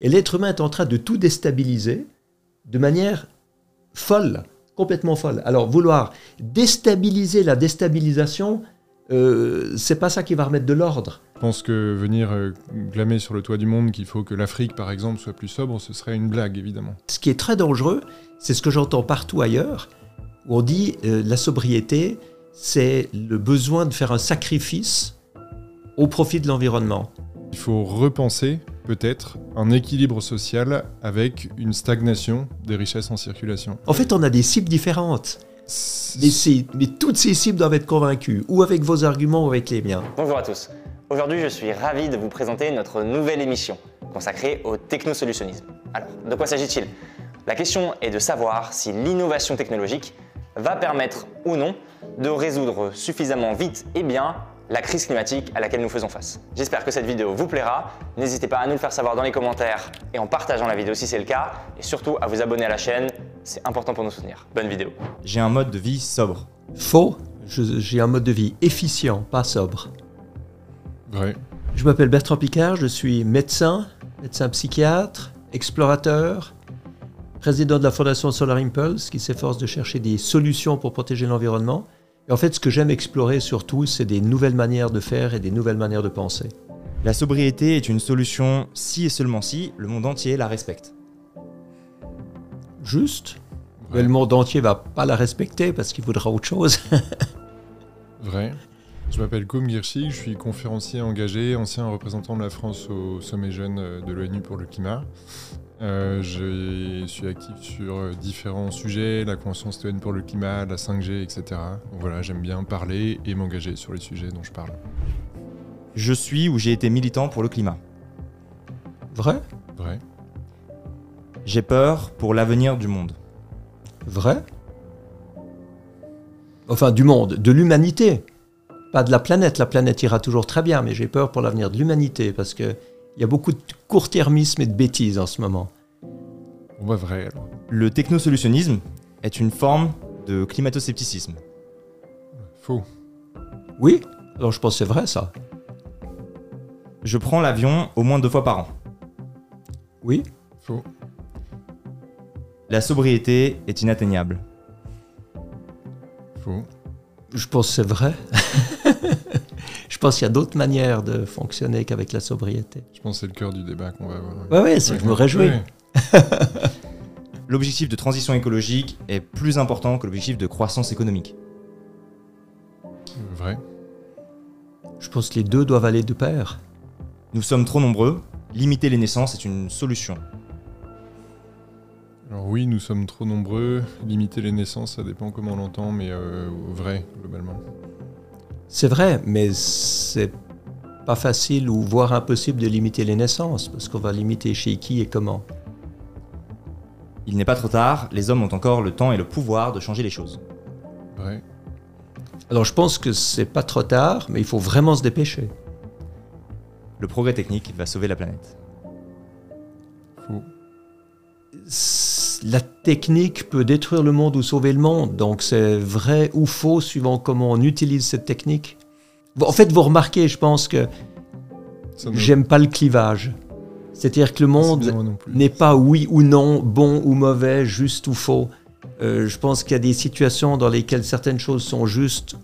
Et l'être humain est en train de tout déstabiliser de manière folle, complètement folle. Alors vouloir déstabiliser la déstabilisation, euh, c'est pas ça qui va remettre de l'ordre. Je pense que venir euh, glamer sur le toit du monde qu'il faut que l'Afrique, par exemple, soit plus sobre, ce serait une blague, évidemment. Ce qui est très dangereux, c'est ce que j'entends partout ailleurs, où on dit euh, la sobriété, c'est le besoin de faire un sacrifice au profit de l'environnement. Il faut repenser peut-être un équilibre social avec une stagnation des richesses en circulation. En fait, on a des cibles différentes. Mais, mais, toutes ces cibles doivent être convaincues, ou avec vos arguments ou avec les miens. Bonjour à tous. Aujourd'hui, je suis ravi de vous présenter notre nouvelle émission consacrée au technosolutionnisme. Alors, de quoi s'agit-il? La question est de savoir si l'innovation technologique va permettre ou non de résoudre suffisamment vite et bien la crise climatique à laquelle nous faisons face. J'espère que cette vidéo vous plaira. N'hésitez pas à nous le faire savoir dans les commentaires et en partageant la vidéo si c'est le cas. Et surtout à vous abonner à la chaîne, c'est important pour nous soutenir. Bonne vidéo. J'ai un mode de vie sobre. Faux. J'ai un mode de vie efficient, pas sobre. Vrai. Je m'appelle Bertrand Picard, je suis médecin, médecin psychiatre, explorateur, président de la Fondation Solar Impulse qui s'efforce de chercher des solutions pour protéger l'environnement. Et en fait, ce que j'aime explorer surtout, c'est des nouvelles manières de faire et des nouvelles manières de penser. La sobriété est une solution si et seulement si le monde entier la respecte. Juste. Mais le monde entier va pas la respecter parce qu'il voudra autre chose. Vrai. Je m'appelle Koum Girchi, je suis conférencier engagé, ancien représentant de la France au sommet jeune de l'ONU pour le climat. Euh, je suis actif sur euh, différents sujets, la Convention citoyenne pour le climat, la 5G, etc. Donc voilà, j'aime bien parler et m'engager sur les sujets dont je parle. Je suis ou j'ai été militant pour le climat. Vrai? Vrai. J'ai peur pour l'avenir du monde. Vrai? Enfin, du monde, de l'humanité. Pas de la planète. La planète ira toujours très bien, mais j'ai peur pour l'avenir de l'humanité parce que il y a beaucoup de court-termisme et de bêtises en ce moment. On va vrai alors. Le technosolutionnisme est une forme de climato-scepticisme. Faux. Oui, alors je pense que c'est vrai ça. Je prends l'avion au moins deux fois par an. Oui. Faux. La sobriété est inatteignable. Faux. Je pense que c'est vrai. je pense qu'il y a d'autres manières de fonctionner qu'avec la sobriété. Je pense que c'est le cœur du débat qu'on va avoir. Oui, ouais, je me réjouis. L'objectif de transition écologique est plus important que l'objectif de croissance économique. Vrai. Je pense que les deux doivent aller de pair. Nous sommes trop nombreux. Limiter les naissances est une solution. Alors oui, nous sommes trop nombreux. Limiter les naissances, ça dépend comment on l'entend, mais euh, vrai, globalement. C'est vrai, mais c'est pas facile ou voire impossible de limiter les naissances, parce qu'on va limiter chez qui et comment. Il n'est pas trop tard, les hommes ont encore le temps et le pouvoir de changer les choses. Vrai. Alors je pense que c'est pas trop tard, mais il faut vraiment se dépêcher. Le progrès technique va sauver la planète. Faux. La technique peut détruire le monde ou sauver le monde, donc c'est vrai ou faux suivant comment on utilise cette technique. En fait, vous remarquez, je pense que j'aime pas le clivage. C'est-à-dire que le monde n'est pas oui ou non, bon ou mauvais, juste ou faux. Euh, je pense qu'il y a des situations dans lesquelles certaines choses sont justes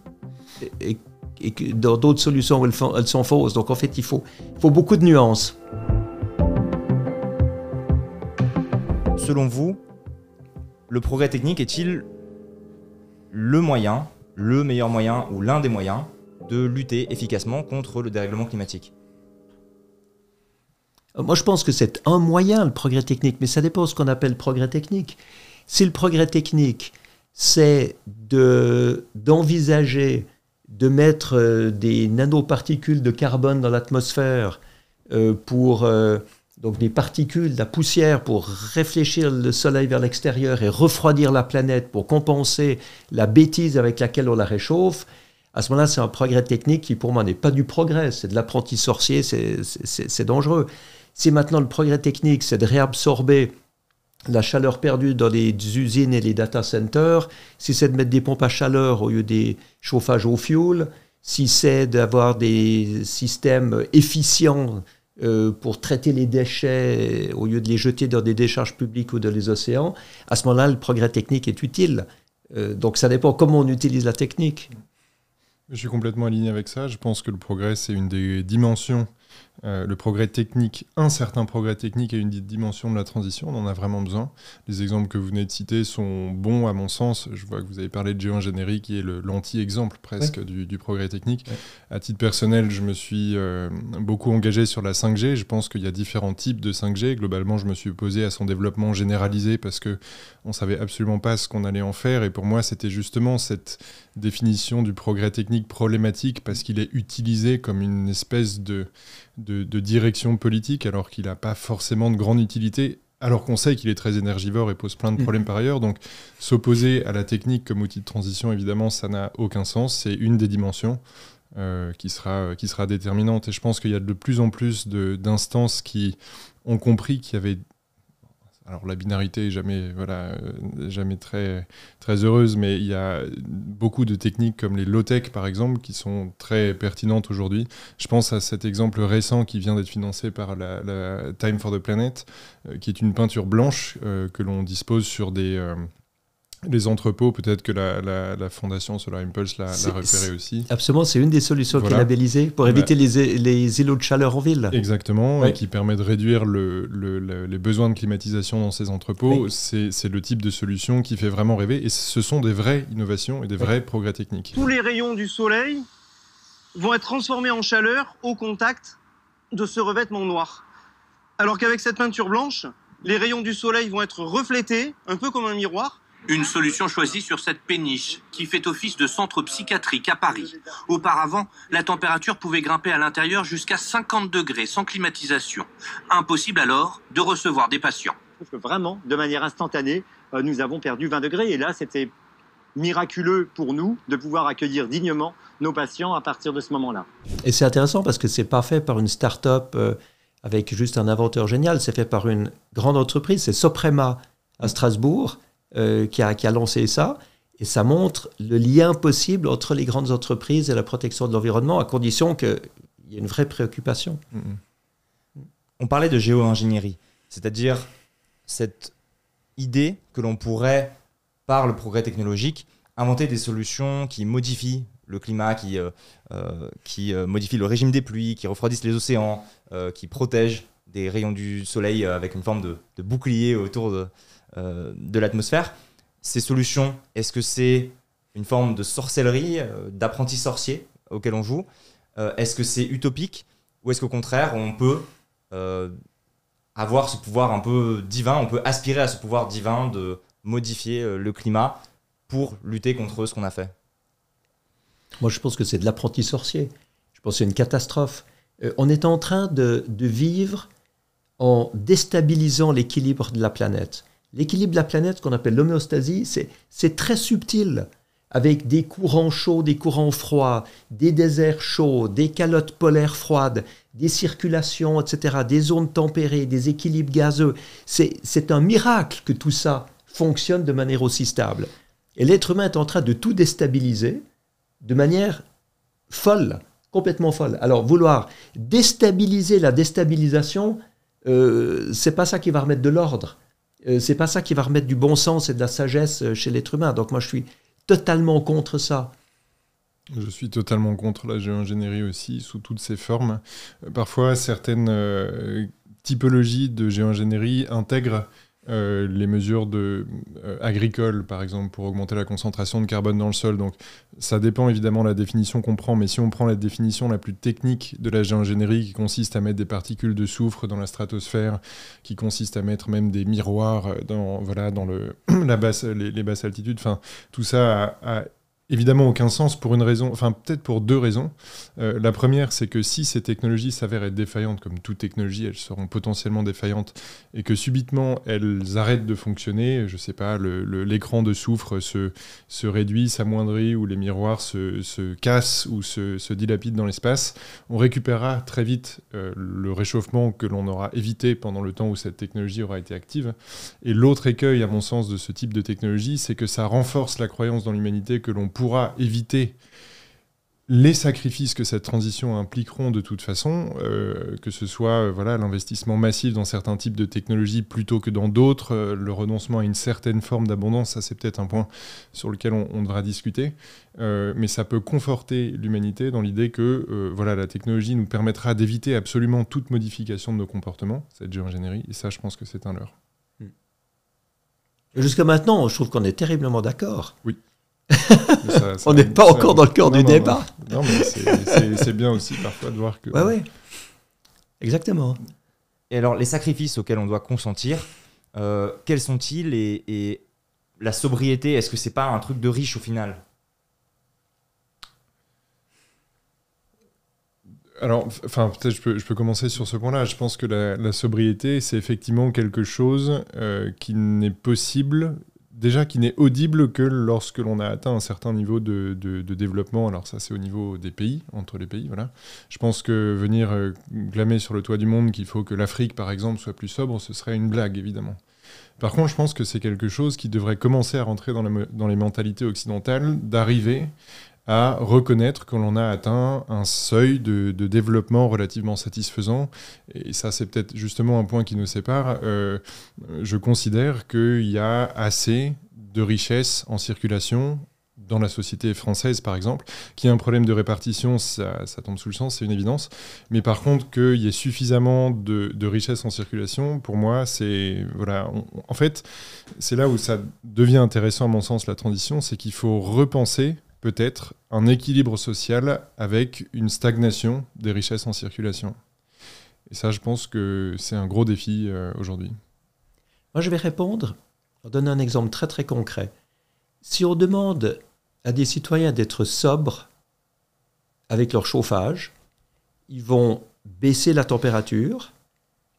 et, que dans d'autres solutions elles, elles, sont fausses. Donc en fait, il faut, il faut beaucoup de nuances. Selon vous, le progrès technique est-il le moyen, le meilleur moyen ou l'un des moyens de lutter efficacement contre le dérèglement climatique? Moi, je pense que c'est un moyen, le progrès technique, mais ça dépend de ce qu'on appelle progrès technique. Si le progrès technique, c'est d'envisager de, mettre euh, des nanoparticules de carbone dans l'atmosphère euh, pour euh, donc des particules, de la poussière pour réfléchir le Soleil vers l'extérieur et refroidir la planète pour compenser la bêtise avec laquelle on la réchauffe, à ce moment-là, c'est un progrès technique qui, pour moi, n'est pas du progrès, c'est de l'apprenti sorcier, c'est dangereux. Si maintenant le progrès technique, c'est de réabsorber la chaleur perdue dans les usines et les data centers, si c'est de mettre des pompes à chaleur au lieu des chauffages au fioul, si c'est d'avoir des systèmes efficients euh, pour traiter les déchets au lieu de les jeter dans des décharges publiques ou dans les océans, à ce moment-là, le progrès technique est utile. Euh, donc ça dépend comment on utilise la technique. Je suis complètement aligné avec ça. Je pense que le progrès, c'est une des dimensions euh, le progrès technique, un certain progrès technique et une dimension de la transition, on en a vraiment besoin. Les exemples que vous venez de citer sont bons à mon sens. Je vois que vous avez parlé de géo-ingénierie qui est l'anti-exemple presque du, progrès technique. À titre personnel, je me suis euh, beaucoup engagé sur la 5G. Je pense qu'il y a différents types de 5G. Globalement, je me suis opposé à son développement généralisé parce que on savait absolument pas ce qu'on allait en faire. Et pour moi, c'était justement cette définition du progrès technique problématique parce qu'il est utilisé comme une espèce de, de, direction politique alors qu'il n'a pas forcément de grande utilité alors qu'on sait qu'il est très énergivore et pose plein de mm. problèmes par ailleurs. Donc s'opposer à la technique comme outil de transition, évidemment, ça n'a aucun sens. C'est une des dimensions euh, qui, sera, qui sera déterminante. Et je pense qu'il y a de plus en plus d'instances qui ont compris qu'il y avait alors la binarité est jamais, voilà, euh, jamais très, très heureuse, mais il y a beaucoup de techniques comme les low-tech par exemple qui sont très pertinentes aujourd'hui. Je pense à cet exemple récent qui vient d'être financé par la, Time for the Planet, euh, qui est une peinture blanche euh, que l'on dispose sur des, les entrepôts, peut-être que la, fondation Solar Impulse l'a repéré aussi. Absolument, c'est une des solutions qui est labellisée pour éviter les, les, îlots de chaleur en ville. Exactement, et qui permet de réduire le, les besoins de climatisation dans ces entrepôts. C'est le type de solution qui fait vraiment rêver, et ce sont des vraies innovations et des vrais progrès techniques. Tous les rayons du soleil vont être transformés en chaleur au contact de ce revêtement noir. Alors qu'avec cette peinture blanche, les rayons du soleil vont être reflétés, un peu comme un miroir, une solution choisie sur cette péniche qui fait office de centre psychiatrique à Paris. Auparavant, la température pouvait grimper à l'intérieur jusqu'à 50 degrés sans climatisation. Impossible alors de recevoir des patients. Vraiment, de manière instantanée, euh, nous avons perdu 20 degrés et là, c'était miraculeux pour nous de pouvoir accueillir dignement nos patients à partir de ce moment-là. Et c'est intéressant parce que c'est pas fait par une start-up euh, avec juste un inventeur génial, c'est fait par une grande entreprise, c'est Soprema à Strasbourg euh, qui, a, lancé ça. Et ça montre le lien possible entre les grandes entreprises et la protection de l'environnement, à condition qu'il y ait une vraie préoccupation. On parlait de géo-ingénierie, c'est-à-dire cette idée que l'on pourrait, par le progrès technologique, inventer des solutions qui modifient le climat, qui, euh, euh, modifient le régime des pluies, qui refroidissent les océans, qui protègent des rayons du soleil avec une forme de, bouclier autour de, de l'atmosphère. Ces solutions, est-ce que c'est une forme de sorcellerie, euh, d'apprenti sorcier auquel on joue? Euh, Est-ce que c'est utopique? Ou est-ce qu'au contraire, on peut avoir ce pouvoir un peu divin, on peut aspirer à ce pouvoir divin de modifier le climat pour lutter contre ce qu'on a fait? Moi, je pense que c'est de l'apprenti sorcier. Je pense que c'est une catastrophe. on est en train de vivre en déstabilisant l'équilibre de la planète. L'équilibre de la planète, qu'on appelle l'homéostasie, c'est très subtil, avec des courants chauds, des courants froids, des déserts chauds, des calottes polaires froides, des circulations, etc., des zones tempérées, des équilibres gazeux. C'est un miracle que tout ça fonctionne de manière aussi stable. Et l'être humain est en train de tout déstabiliser de manière folle, complètement folle. Alors vouloir déstabiliser la déstabilisation, euh, c'est pas ça qui va remettre de l'ordre. Euh, c'est pas ça qui va remettre du bon sens et de la sagesse euh, chez l'être humain. Donc moi, je suis totalement contre ça. Je suis totalement contre la géo-ingénierie aussi, sous toutes ses formes. Euh, parfois, certaines typologies de géo-ingénierie intègrent euh, les mesures de, euh, agricoles, par exemple, pour augmenter la concentration de carbone dans le sol. Donc, ça dépend évidemment de la définition qu'on prend, mais si on prend la définition la plus technique de la géoingénierie, qui consiste à mettre des particules de soufre dans la stratosphère, qui consiste à mettre même des miroirs dans, voilà, dans le, la basse, les, basses altitudes, enfin, tout ça a évidemment aucun sens pour une raison, enfin peut-être pour deux raisons. Euh, la première, c'est que si ces technologies s'avèrent être défaillantes, comme toute technologie, elles seront potentiellement défaillantes, et que subitement elles arrêtent de fonctionner, je sais pas, l'écran de soufre se, se réduit, s'amoindrit, ou les miroirs se, se cassent ou se, se dilapident dans l'espace, on récupérera très vite euh, le réchauffement que l'on aura évité pendant le temps où cette technologie aura été active. Et l'autre écueil, à mon sens, de ce type de technologie, c'est que ça renforce la croyance dans l'humanité que l'on pourra éviter les sacrifices que cette transition impliqueront de toute façon, euh, que ce soit euh, voilà l'investissement massif dans certains types de technologies plutôt que dans d'autres, euh, le renoncement à une certaine forme d'abondance, ça c'est peut-être un point sur lequel on, on devra discuter, mais ça peut conforter l'humanité dans l'idée que voilà la technologie nous permettra d'éviter absolument toute modification de nos comportements, cette géo-ingénierie, et ça je pense que c'est un leurre. Jusqu'à maintenant, je trouve qu'on est terriblement d'accord. Mais ça- ça- On n'est pas ça- encore dans le cœur non, du non, débat. Non, non, mais c'est- bien aussi parfois de voir que. Ouais, ouais. Exactement. Et alors, les sacrifices auxquels on doit consentir, euh, quels sont-ils et, et la sobriété, est-ce que c'est pas un truc de riche au final? Alors, enfin, peut-être je peux, je peux commencer sur ce point-là. Je pense que la, la sobriété, c'est effectivement quelque chose euh, qui n'est possible, déjà qui n'est audible que lorsque l'on a atteint un certain niveau de, développement. Alors ça, c'est au niveau des pays, entre les pays, voilà. Je pense que venir euh, glamer sur le toit du monde qu'il faut que l'Afrique, par exemple, soit plus sobre, ce serait une blague, évidemment. Par contre, je pense que c'est quelque chose qui devrait commencer à rentrer dans les mentalités occidentales, d'arriver à reconnaître que l'on a atteint un seuil de, développement relativement satisfaisant. Et ça, c'est peut-être justement un point qui nous sépare. Euh, je considère qu'il y a assez de richesses en circulation dans la société française, par exemple, qui a un problème de répartition, ça, ça tombe sous le sens, c'est une évidence. Mais par contre, qu'il y ait suffisamment de, de richesses en circulation, pour moi, c'est... Voilà, en fait, c'est là où ça devient intéressant, à mon sens, la transition, c'est qu'il faut repenser peut-être un équilibre social avec une stagnation des richesses en circulation. Et ça, je pense que c'est un gros défi euh, aujourd'hui. Moi, je vais répondre en donnant un exemple très très concret. Si on demande à des citoyens d'être sobres avec leur chauffage, ils vont baisser la température.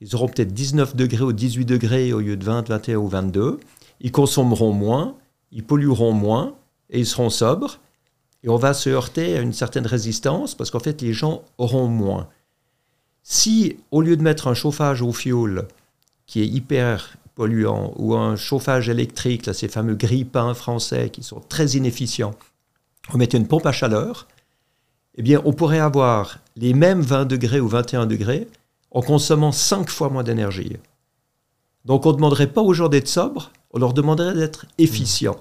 Ils auront peut-être 19 degrés ou 18 degrés au lieu de 20, 21 ou 22. Ils consommeront moins, ils pollueront moins et ils seront sobres. Et on va se heurter à une certaine résistance parce qu'en fait, les gens auront moins. Si, au lieu de mettre un chauffage au fioul qui est hyper polluant ou un chauffage électrique, ces fameux grille-pains français qui sont très inefficients, on mettait une pompe à chaleur, eh bien, on pourrait avoir les mêmes 20 degrés ou 21 degrés en consommant 5 fois moins d'énergie. Donc, on ne demanderait pas aux gens d'être sobres, on leur demanderait d'être efficients.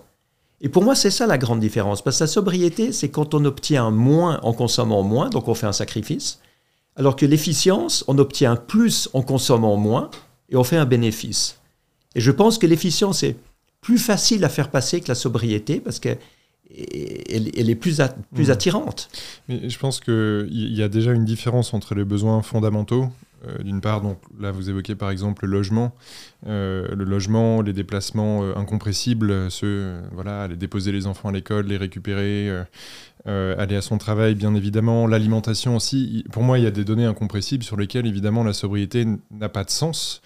Et pour moi, c'est ça la grande différence. Parce que la sobriété, c'est quand on obtient moins en consommant moins, donc on fait un sacrifice, alors que l'efficience, on obtient plus en consommant moins et on fait un bénéfice. Et je pense que l'efficience est plus facile à faire passer que la sobriété parce qu'elle elle est plus, Mhm. attirante. Mais je pense qu'il y a déjà une différence entre les besoins fondamentaux. Euh, D'une part, donc là vous évoquez par exemple le logement, Euh, le logement, les déplacements euh, incompressibles, ceux, voilà, aller déposer les enfants à l'école, les récupérer, aller à son travail, bien évidemment, l'alimentation aussi. Pour moi, il y a des données incompressibles sur lesquelles évidemment la sobriété n'a pas de sens.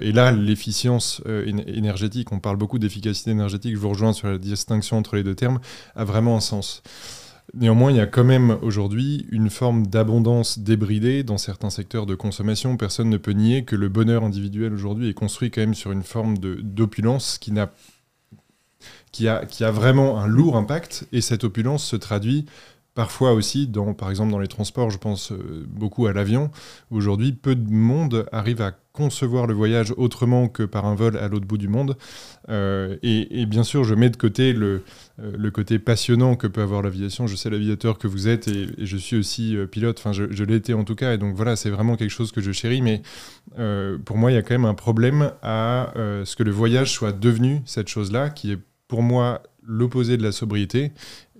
Et là, l'efficience éne- énergétique, on parle beaucoup d'efficacité énergétique. Je vous rejoins sur la distinction entre les deux termes, a vraiment un sens. Néanmoins, il y a quand même aujourd'hui une forme d'abondance débridée dans certains secteurs de consommation. Personne ne peut nier que le bonheur individuel aujourd'hui est construit quand même sur une forme d'opulence qui a, qui a vraiment un lourd impact. Et cette opulence se traduit parfois aussi dans par exemple dans les transports. Je pense euh, beaucoup à l'avion. Aujourd'hui peu de monde arrive à concevoir le voyage autrement que par un vol à l'autre bout du monde Euh, et, bien sûr je mets de côté le, euh, le côté passionnant que peut avoir l'aviation. Je sais l'aviateur que vous êtes et, je suis aussi euh, pilote, enfin je, été en tout cas, et donc voilà, c'est vraiment quelque chose que je chéris, mais pour moi il y a quand même un problème à ce que le voyage soit devenu cette chose-là, qui est pour moi l'opposé de la sobriété,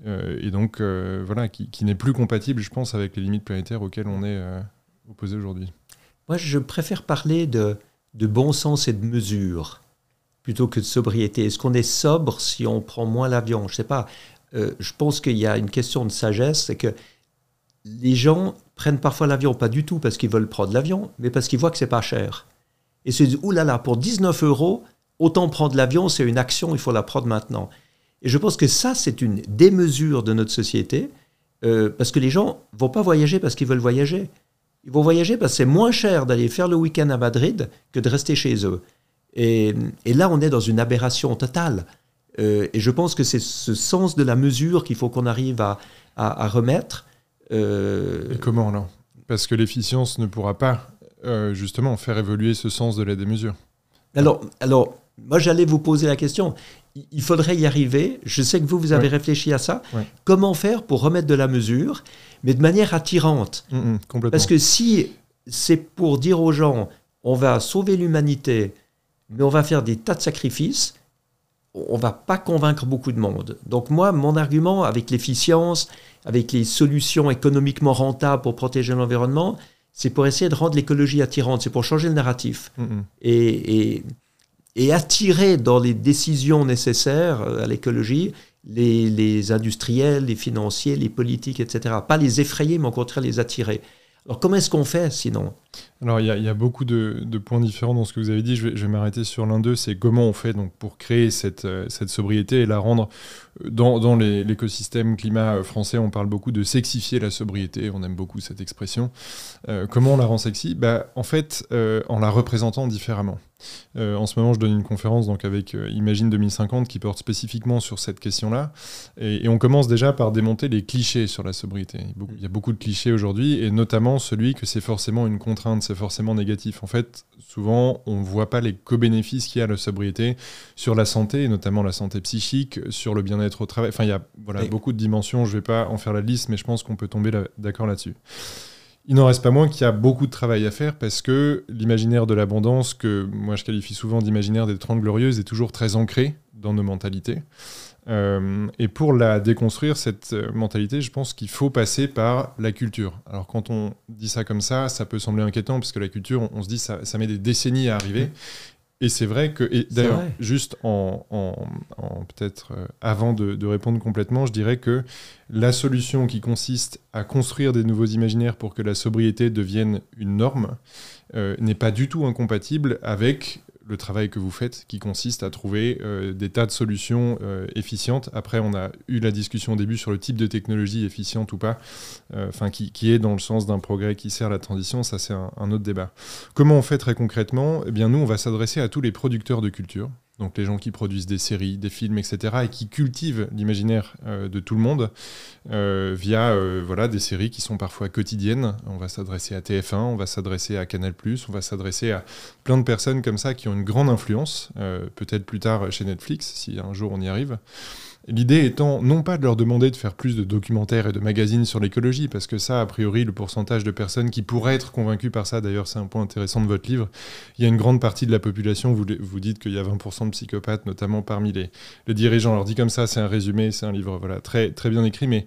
et donc voilà, qui, n'est plus compatible, je pense, avec les limites planétaires auxquelles on est opposé aujourd'hui. Moi, je préfère parler de, bon sens et de mesure plutôt que de sobriété. Est-ce qu'on est sobre si on prend moins l'avion? Je sais pas. Euh, je pense qu'il y a une question de sagesse, c'est que les gens prennent parfois l'avion, pas du tout parce qu'ils veulent prendre l'avion, mais parce qu'ils voient que c'est pas cher. Et se disent, oulala, pour 19 euros, autant prendre l'avion, c'est une action, il faut la prendre maintenant. Et je pense que ça, c'est une démesure de notre société, euh, parce que les gens vont pas voyager parce qu'ils veulent voyager. Ils vont voyager parce que c'est moins cher d'aller faire le week-end à Madrid que de rester chez eux. Et, et là, on est dans une aberration totale. Euh, et je pense que c'est ce sens de la mesure qu'il faut qu'on arrive à, à- à remettre. Euh, Et comment alors? Parce que l'efficience ne pourra pas euh, justement faire évoluer ce sens de la démesure. alors, alors, moi j'allais vous poser la question. Il- faudrait y arriver. Je sais que vous, vous avez Ouais. réfléchi à ça. Ouais. Comment faire pour remettre de la mesure, mais de manière attirante? Mm, mm, complètement. Parce que si c'est pour dire aux gens, on va sauver l'humanité, mais on va faire des tas de sacrifices, on va pas convaincre beaucoup de monde. Donc moi, mon argument avec l'efficience, avec les solutions économiquement rentables pour protéger l'environnement, c'est pour essayer de rendre l'écologie attirante, c'est pour changer le narratif Mm, et, et, et attirer dans les décisions nécessaires euh, à l'écologie les, les industriels, les financiers, les politiques, etc. Pas les effrayer, mais au contraire les attirer. Alors comment est-ce qu'on fait sinon? Alors, il y, a- beaucoup de, points différents dans ce que vous avez dit. Je vais, m'arrêter sur l'un d'eux. C'est comment on fait donc, pour créer cette, euh, sobriété et la rendre. euh, Dans, l'écosystème climat euh, français, on parle beaucoup de sexifier la sobriété. On aime beaucoup cette expression. Comment on la rend sexy? Bah, En fait, en la représentant différemment. En ce moment, je donne une conférence donc, avec Imagine 2050 qui porte spécifiquement sur cette question-là. Et, et on commence déjà par démonter les clichés sur la sobriété. Il y a beaucoup de clichés aujourd'hui, et notamment celui que c'est forcément une contrainte, c'est forcément négatif. En fait, souvent, on ne voit pas les co-bénéfices qu'il y a à la sobriété sur la santé, notamment la santé psychique, sur le bien-être au travail. Enfin, il y a voilà, beaucoup de dimensions. Je ne vais pas en faire la liste, mais je pense qu'on peut tomber là- d'accord là-dessus. Il n'en reste pas moins qu'il y a beaucoup de travail à faire parce que l'imaginaire de l'abondance, que moi je qualifie souvent d'imaginaire des Trente Glorieuses, est toujours très ancré dans nos mentalités. Euh, et pour la déconstruire, cette euh, mentalité, je pense qu'il faut passer par la culture. Alors quand on dit ça comme ça, ça peut sembler inquiétant parce que la culture, on, on se dit ça, ça met des décennies à arriver. Et c'est vrai que, et d'ailleurs, juste en, en- en peut-être euh, avant de, de répondre complètement, je dirais que la solution qui consiste à construire des nouveaux imaginaires pour que la sobriété devienne une norme euh, n'est pas du tout incompatible avec le travail que vous faites, qui consiste à trouver euh, des tas de solutions euh, efficientes. Après, on a eu la discussion au début sur le type de technologie efficiente ou pas, euh, enfin qui, est dans le sens d'un progrès qui sert la transition. Ça, c'est un, un autre débat. Comment on fait très concrètement? Eh bien, nous, on va s'adresser à tous les producteurs de culture. Donc les gens qui produisent des séries, des films, etc., et qui cultivent l'imaginaire euh, de tout le monde euh, via euh, voilà, des séries qui sont parfois quotidiennes. On va s'adresser à TF1, on va s'adresser à Canal+, on va s'adresser à plein de personnes comme ça qui ont une grande influence, peut-être plus tard chez Netflix, si un jour on y arrive. L'idée étant non pas de leur demander de faire plus de documentaires et de magazines sur l'écologie, parce que ça, a priori, le pourcentage de personnes qui pourraient être convaincues par ça, d'ailleurs c'est un point intéressant de votre livre, il y a une grande partie de la population, vous, vous dites qu'il y a 20% de psychopathes, notamment parmi les, les dirigeants. Alors dit comme ça, c'est un résumé, c'est un livre voilà, très, très bien écrit, mais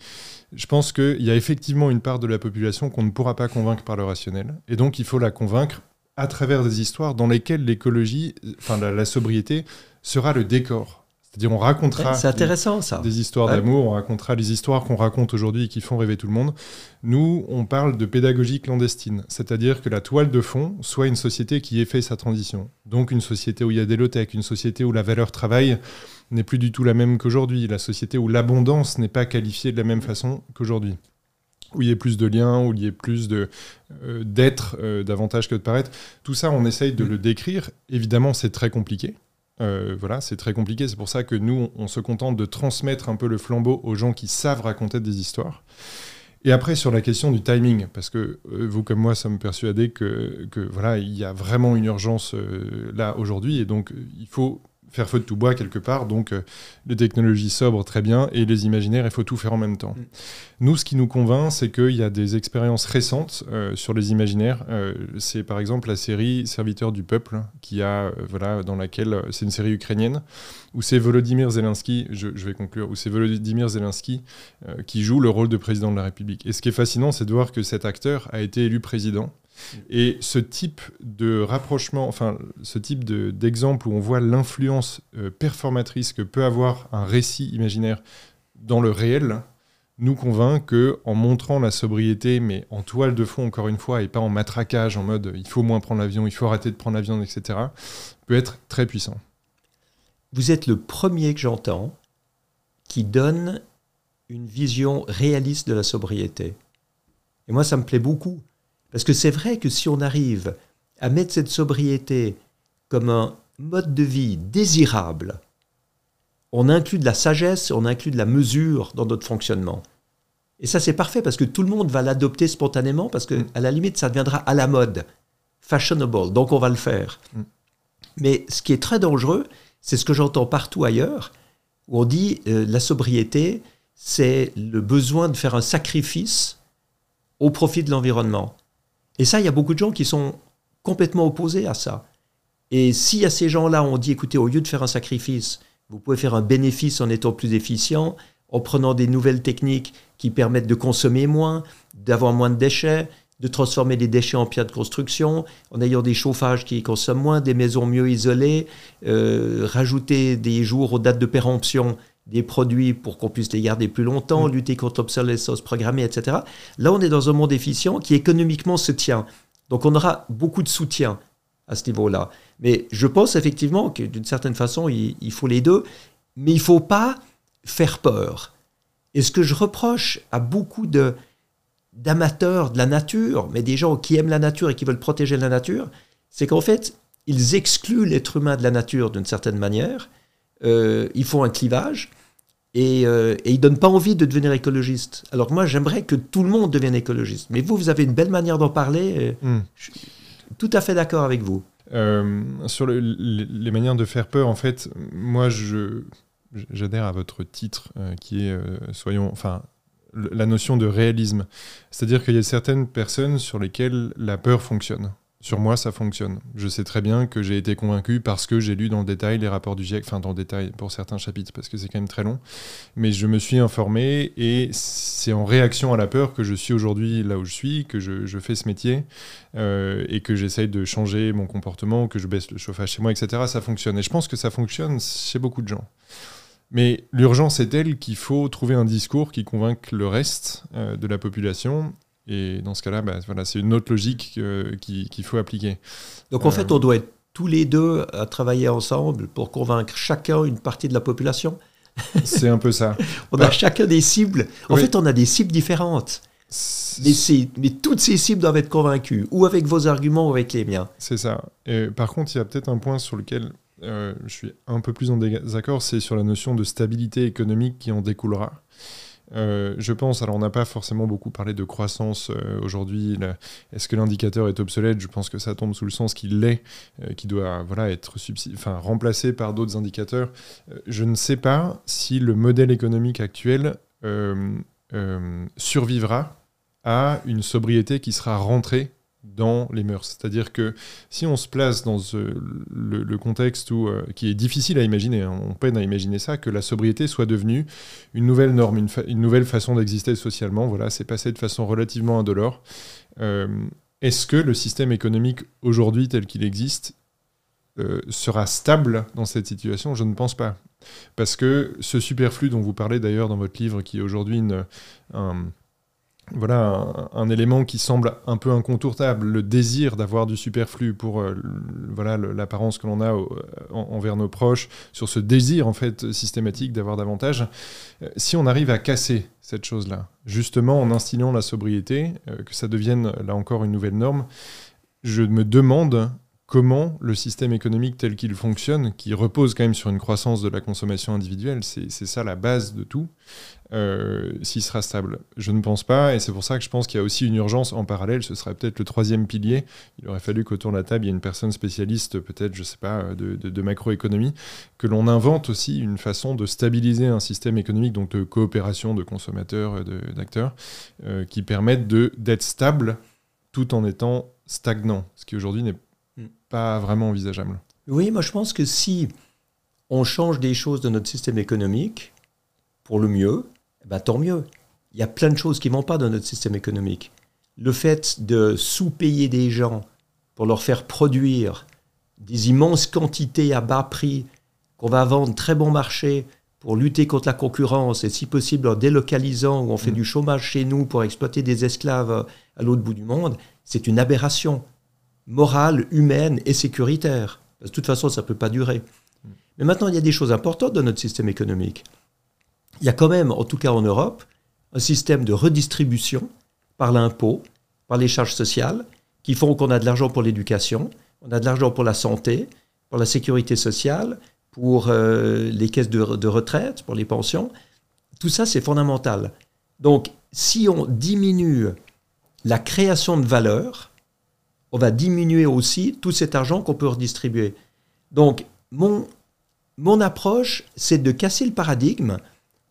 je pense qu'il y a effectivement une part de la population qu'on ne pourra pas convaincre par le rationnel, et donc il faut la convaincre à travers des histoires dans lesquelles l'écologie, enfin la, la sobriété, sera le décor. C'est-à-dire on racontera C'est intéressant ça. des histoires Ouais. d'amour, on racontera les histoires qu'on raconte aujourd'hui et qui font rêver tout le monde. Nous, on parle de pédagogie clandestine, c'est-à-dire que la toile de fond soit une société qui ait fait sa transition. Donc une société où il y a des low-tech, une société où la valeur travail n'est plus du tout la même qu'aujourd'hui, la société où l'abondance n'est pas qualifiée de la même façon qu'aujourd'hui où il y ait plus de liens, où il y ait plus de euh, d'être euh, davantage que de paraître. Tout ça, on essaye de le décrire. Évidemment, c'est très compliqué. Euh, voilà, c'est très compliqué. C'est pour ça que nous, on, se contente de transmettre un peu le flambeau aux gens qui savent raconter des histoires. Et après, sur la question du timing, parce que euh, vous comme moi sommes persuadés que, que voilà, il y a vraiment une urgence euh, là aujourd'hui, et donc il faut faire feu de tout bois quelque part. Donc, euh, les technologies sobres, très bien, et les imaginaires, il faut tout faire en même temps. Nous, ce qui nous convainc, c'est qu'il y a des expériences récentes euh, sur les imaginaires. Euh, c'est par exemple la série Serviteur du peuple, qui a, voilà, dans laquelle c'est une série ukrainienne où c'est Volodymyr Zelensky, je, je vais conclure, où c'est Volodymyr Zelensky qui joue le rôle de président de la République. Et ce qui est fascinant, c'est de voir que cet acteur a été élu président. Et ce type de rapprochement, enfin, ce type de- d'exemple où on voit l'influence euh, performatrice que peut avoir un récit imaginaire dans le réel, nous convainc que en montrant la sobriété, mais en toile de fond encore une fois, et pas en matraquage, en mode il faut moins prendre l'avion, il faut arrêter de prendre l'avion, etc., peut être très puissant. Vous êtes le premier que j'entends qui donne une vision réaliste de la sobriété. Et moi, ça me plaît beaucoup. Parce que c'est vrai que si on arrive à mettre cette sobriété comme un mode de vie désirable, on inclut de la sagesse, on inclut de la mesure dans notre fonctionnement. Et ça, c'est parfait parce que tout le monde va l'adopter spontanément parce que, à la limite, ça deviendra à la mode, fashionable. Donc, on va le faire. Mm. Mais ce qui est très dangereux, c'est ce que j'entends partout ailleurs, où on dit euh, la sobriété, c'est le besoin de faire un sacrifice au profit de l'environnement. Et ça, il y a beaucoup de gens qui sont complètement opposés à ça. Et si à ces gens-là, on dit, écoutez, au lieu de faire un sacrifice, vous pouvez faire un bénéfice en étant plus efficient, en prenant des nouvelles techniques qui permettent de consommer moins, d'avoir moins de déchets, de transformer les déchets en pierres de construction, en ayant des chauffages qui consomment moins, des maisons mieux isolées, euh, rajouter des jours aux dates de péremption des produits pour qu'on puisse les garder plus longtemps, lutter contre l'obsolescence programmée, etc. Là, on est dans un monde efficient qui économiquement se tient. Donc, on aura beaucoup de soutien à ce niveau-là. Mais je pense effectivement que d'une certaine façon, il, il faut les deux, mais il ne faut pas faire peur. Et ce que je reproche à beaucoup de, d'amateurs de la nature, mais des gens qui aiment la nature et qui veulent protéger la nature, c'est qu'en fait, ils excluent l'être humain de la nature d'une certaine manière, euh, ils font un clivage, et, euh, et ils donnent pas envie de devenir écologiste. Alors moi, j'aimerais que tout le monde devienne écologiste. Mais vous, vous avez une belle manière d'en parler. et Hmm. je suis tout à fait d'accord avec vous. Euh, sur le- les, les manières de faire peur, en fait, moi, je j'adhère à votre titre euh, qui est, euh, soyons, enfin, la notion de réalisme. C'est-à-dire qu'il y a certaines personnes sur lesquelles la peur fonctionne. Sur moi, ça fonctionne. Je sais très bien que j'ai été convaincu parce que j'ai lu dans le détail les rapports du GIEC, enfin dans le détail pour certains chapitres, parce que c'est quand même très long. Mais je me suis informé et c'est en réaction à la peur que je suis aujourd'hui là où je suis, que je, fais ce métier euh, et que j'essaye de changer mon comportement, que je baisse le chauffage chez moi, etc. Ça fonctionne. Et je pense que ça fonctionne chez beaucoup de gens. Mais l'urgence est telle qu'il faut trouver un discours qui convainque le reste euh, de la population. Et dans ce cas-là, bah, voilà, c'est une autre logique euh, qui- qu'il faut appliquer. Donc en Euh. fait, on doit être tous les deux à travailler ensemble pour convaincre chacun une partie de la population. C'est un peu ça. On Bah, a chacun des cibles. En oui. fait, on a des cibles différentes. Mais toutes ces cibles doivent être convaincues, ou avec vos arguments, ou avec les miens. C'est ça. Et par contre, il y a peut-être un point sur lequel euh, je suis un peu plus en désaccord, c'est sur la notion de stabilité économique qui en découlera. Euh, je pense, alors on n'a pas forcément beaucoup parlé de croissance euh, aujourd'hui. Est-ce que l'indicateur est obsolète? Je pense que ça tombe sous le sens qu'il l'est, euh, qui doit voilà, être enfin, remplacé par d'autres indicateurs. Euh, je ne sais pas si le modèle économique actuel survivra à une sobriété qui sera rentrée dans les mœurs. C'est-à-dire que si on se place dans ce- le, contexte euh, qui est difficile à imaginer, hein, on peine à imaginer ça, que la sobriété soit devenue une nouvelle norme, une, nouvelle façon d'exister socialement, voilà, c'est passé de façon relativement indolore. Euh, Est-ce que le système économique aujourd'hui tel qu'il existe euh, sera stable dans cette situation? Je ne pense pas. Parce que ce superflu dont vous parlez d'ailleurs dans votre livre, qui est aujourd'hui un, voilà, un, élément qui semble un peu incontournable, le désir d'avoir du superflu pour euh, voilà, l'apparence que l'on a en- envers nos proches, sur ce désir en fait systématique d'avoir davantage, euh, si on arrive à casser cette chose-là, justement en instillant la sobriété, euh, que ça devienne là encore une nouvelle norme, je me demande comment le système économique tel qu'il fonctionne, qui repose quand même sur une croissance de la consommation individuelle, c'est ça la base de tout, euh, s'il sera stable. Je ne pense pas, et c'est pour ça que je pense qu'il y a aussi une urgence en parallèle, ce serait peut-être le troisième pilier. Il aurait fallu qu'autour de la table, il y ait une personne spécialiste, peut-être, je sais pas, de, de- macroéconomie, que l'on invente aussi une façon de stabiliser un système économique, donc de coopération de consommateurs, euh, d'acteurs, euh, qui permettent d'être stable tout en étant stagnant, ce qui aujourd'hui n'est. Pas vraiment envisageable. Oui, moi je pense que si on change des choses dans notre système économique pour le mieux, eh ben, tant mieux. Il y a plein de choses qui ne vont pas dans notre système économique. Le fait de sous-payer des gens pour leur faire produire des immenses quantités à bas prix qu'on va vendre très bon marché pour lutter contre la concurrence et si possible en délocalisant ou on fait Mm. du chômage chez nous pour exploiter des esclaves à l'autre bout du monde, c'est une aberration morale, humaine et sécuritaire. De toute façon, ça ne peut pas durer. Mais maintenant, il y a des choses importantes dans notre système économique. Il y a quand même, en tout cas en Europe, un système de redistribution par l'impôt, par les charges sociales, qui font qu'on a de l'argent pour l'éducation, on a de l'argent pour la santé, pour la sécurité sociale, pour euh, les caisses de retraite, pour les pensions. Tout ça, c'est fondamental. Donc, si on diminue la création de valeur, on va diminuer aussi tout cet argent qu'on peut redistribuer. Donc, mon, mon approche, c'est de casser le paradigme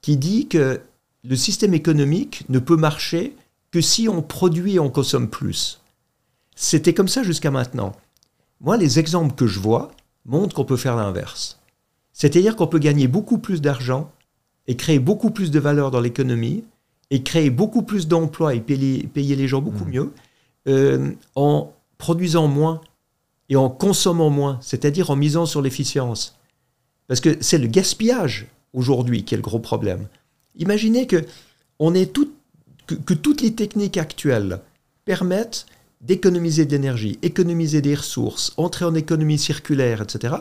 qui dit que le système économique ne peut marcher que si on produit et on consomme plus. C'était comme ça jusqu'à maintenant. Moi, les exemples que je vois montrent qu'on peut faire l'inverse. C'est-à-dire qu'on peut gagner beaucoup plus d'argent et créer beaucoup plus de valeur dans l'économie et créer beaucoup plus d'emplois et payer, les gens beaucoup mmh. mieux euh, en produisant moins et en consommant moins, c'est-à-dire en misant sur l'efficience. Parce que c'est le gaspillage aujourd'hui qui est le gros problème. Imaginez que, on est que, toutes les techniques actuelles permettent d'économiser de l'énergie, économiser des ressources, entrer en économie circulaire, etc.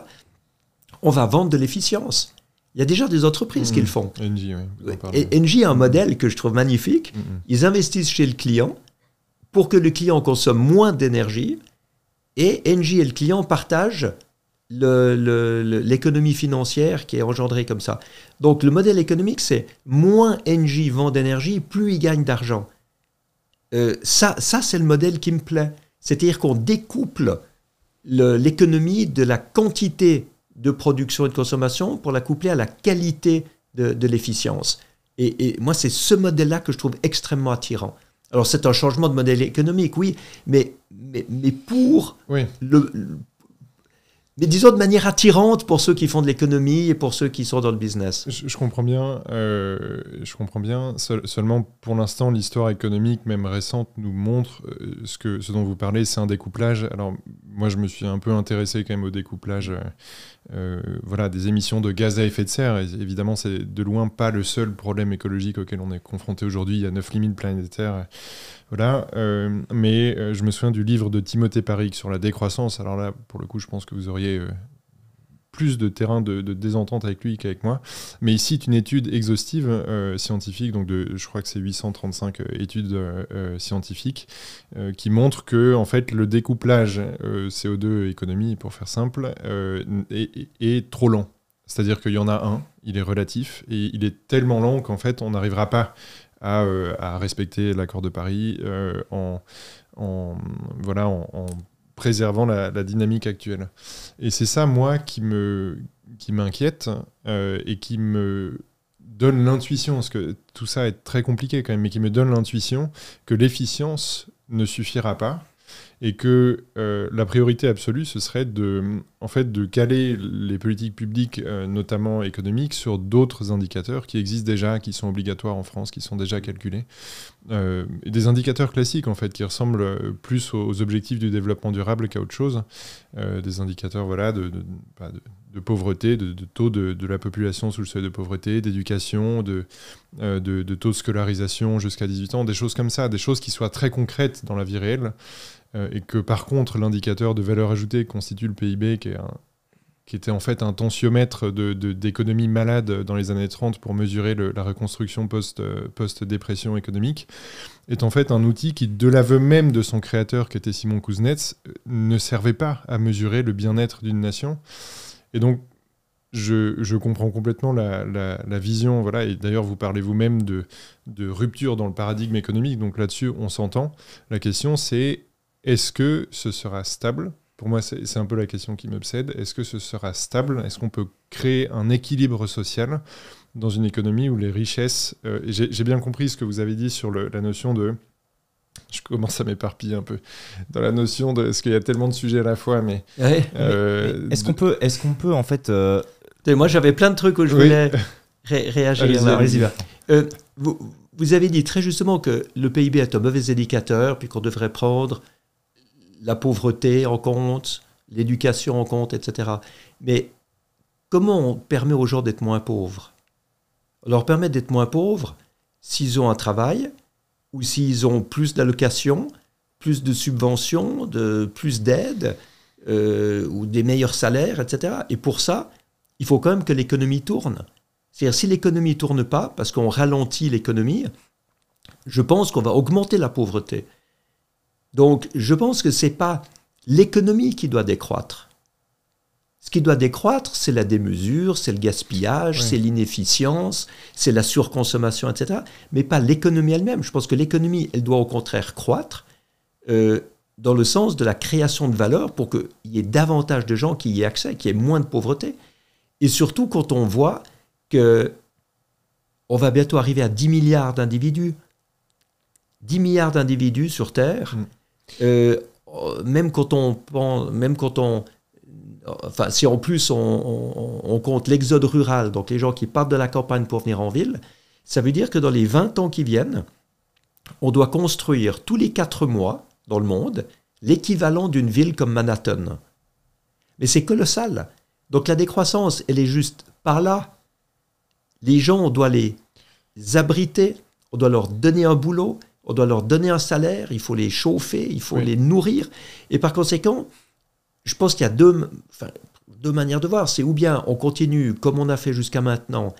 On va vendre de l'efficience. Il y a déjà des entreprises qui le font. Engie, oui. Et Engie a un modèle que je trouve magnifique. Ils investissent chez le client pour que le client consomme moins d'énergie et Engie et le client partagent l'économie financière qui est engendrée comme ça. Donc le modèle économique, c'est moins Engie vend d'énergie, plus il gagne d'argent. Euh, ça, ça c'est le modèle qui me plaît. C'est-à-dire qu'on découple l'économie de la quantité de production et de consommation pour la coupler à la qualité de, l'efficience. Et, moi, c'est ce modèle-là que je trouve extrêmement attirant. Alors, c'est un changement de modèle économique, oui, mais, mais, mais pour le, mais disons de manière attirante pour ceux qui font de l'économie et pour ceux qui sont dans le business. Je, comprends bien. Euh, je comprends bien. seulement, pour l'instant, l'histoire économique, même récente, nous montre euh, ce que ce dont vous parlez, c'est un découplage. Alors, moi, je me suis un peu intéressé quand même au découplage. Euh, voilà, des émissions de gaz à effet de serre. évidemment, c'est de loin pas le seul problème écologique auquel on est confronté aujourd'hui. Il y a neuf limites planétaires voilà, euh, mais euh, je me souviens du livre de Timothée Paric sur la décroissance. Alors là, pour le coup, je pense que vous auriez euh, plus de terrain de, désentente avec lui qu'avec moi. Mais il cite une étude exhaustive scientifique, donc je crois que c'est 835 études scientifiques, qui montre que en fait le découplage CO2 économie, pour faire simple, est, trop lent. C'est-à-dire qu'il y en a un, il est relatif, et il est tellement lent qu'en fait on n'arrivera pas euh, à, respecter l'accord de Paris euh, en, préservant la, dynamique actuelle. Et c'est ça, moi, qui me qui m'inquiète euh, et qui me donne l'intuition, parce que tout ça est très compliqué quand même, mais qui me donne l'intuition que l'efficience ne suffira pas et que euh, la priorité absolue, ce serait de, en fait, de caler les politiques publiques, euh, notamment économiques, sur d'autres indicateurs qui existent déjà, qui sont obligatoires en France, qui sont déjà calculés. Euh, des indicateurs classiques, en fait, qui ressemblent plus aux, objectifs du développement durable qu'à autre chose. des indicateurs voilà, de, pauvreté, de, taux de, la population sous le seuil de pauvreté, d'éducation, de, de, taux de scolarisation jusqu'à 18 ans, des choses comme ça, des choses qui soient très concrètes dans la vie réelle. Euh, et que par contre l'indicateur de valeur ajoutée constitue le PIB, qui, était en fait un tensiomètre d'économie de, malade dans les années 30 pour mesurer la reconstruction post-dépression économique, est en fait un outil qui, de l'aveu même de son créateur, qui était Simon Kuznets, ne servait pas à mesurer le bien-être d'une nation. Et donc, je, comprends complètement la, vision, voilà, et d'ailleurs vous parlez vous-même de, rupture dans le paradigme économique, donc là-dessus on s'entend. La question c'est est-ce que ce sera stable? Pour moi, c'est un peu la question qui m'obsède. Est-ce que ce sera stable? Est-ce qu'on peut créer un équilibre social dans une économie où les richesses... Euh, j'ai bien compris ce que vous avez dit sur la notion de... Je commence à m'éparpiller un peu dans la notion de... Est-ce qu'il y a tellement de sujets à la fois, mais... Euh, est-ce qu'on peut, est qu'on peut, en fait... Euh, moi, j'avais plein de trucs où je voulais réagir. Vous avez dit très justement que le PIB est un mauvais indicateur, puis qu'on devrait prendre la pauvreté en compte, l'éducation en compte, etc. Mais comment on permet aux gens d'être moins pauvres? On leur permet d'être moins pauvres s'ils ont un travail ou s'ils ont plus d'allocations, plus de subventions, de, plus d'aides euh, ou des meilleurs salaires, etc. Et pour ça, il faut quand même que l'économie tourne. C'est-à-dire si l'économie ne tourne pas, parce qu'on ralentit l'économie, je pense qu'on va augmenter la pauvreté. Donc, je pense que ce n'est pas l'économie qui doit décroître. qui doit décroître, c'est la démesure, c'est le gaspillage, Oui. c'est l'inefficience, c'est la surconsommation, etc. Mais pas l'économie elle-même. Je pense que l'économie, elle doit au contraire croître euh, dans le sens de la création de valeur pour qu'il y ait davantage de gens qui y aient accès, qu'il y ait moins de pauvreté. Et surtout quand on voit que on va bientôt arriver à 10 milliards d'individus. 10 milliards d'individus sur Terre. Mm. Euh, même quand on même quand on, enfin, si en plus on, on- on compte l'exode rural, donc les gens qui partent de la campagne pour venir en ville, ça veut dire que dans les 20 ans qui viennent, on doit construire tous les 4 mois dans le monde l'équivalent d'une ville comme Manhattan. Mais c'est colossal. Donc la décroissance, elle est juste par là. Les gens, on doit les abriter, on doit leur donner un boulot, on doit leur donner un salaire, il faut les chauffer, il faut Oui. les nourrir. Et par conséquent, je pense qu'il y a deux, enfin, deux manières de voir. C'est ou bien on continue, comme on a fait jusqu'à maintenant,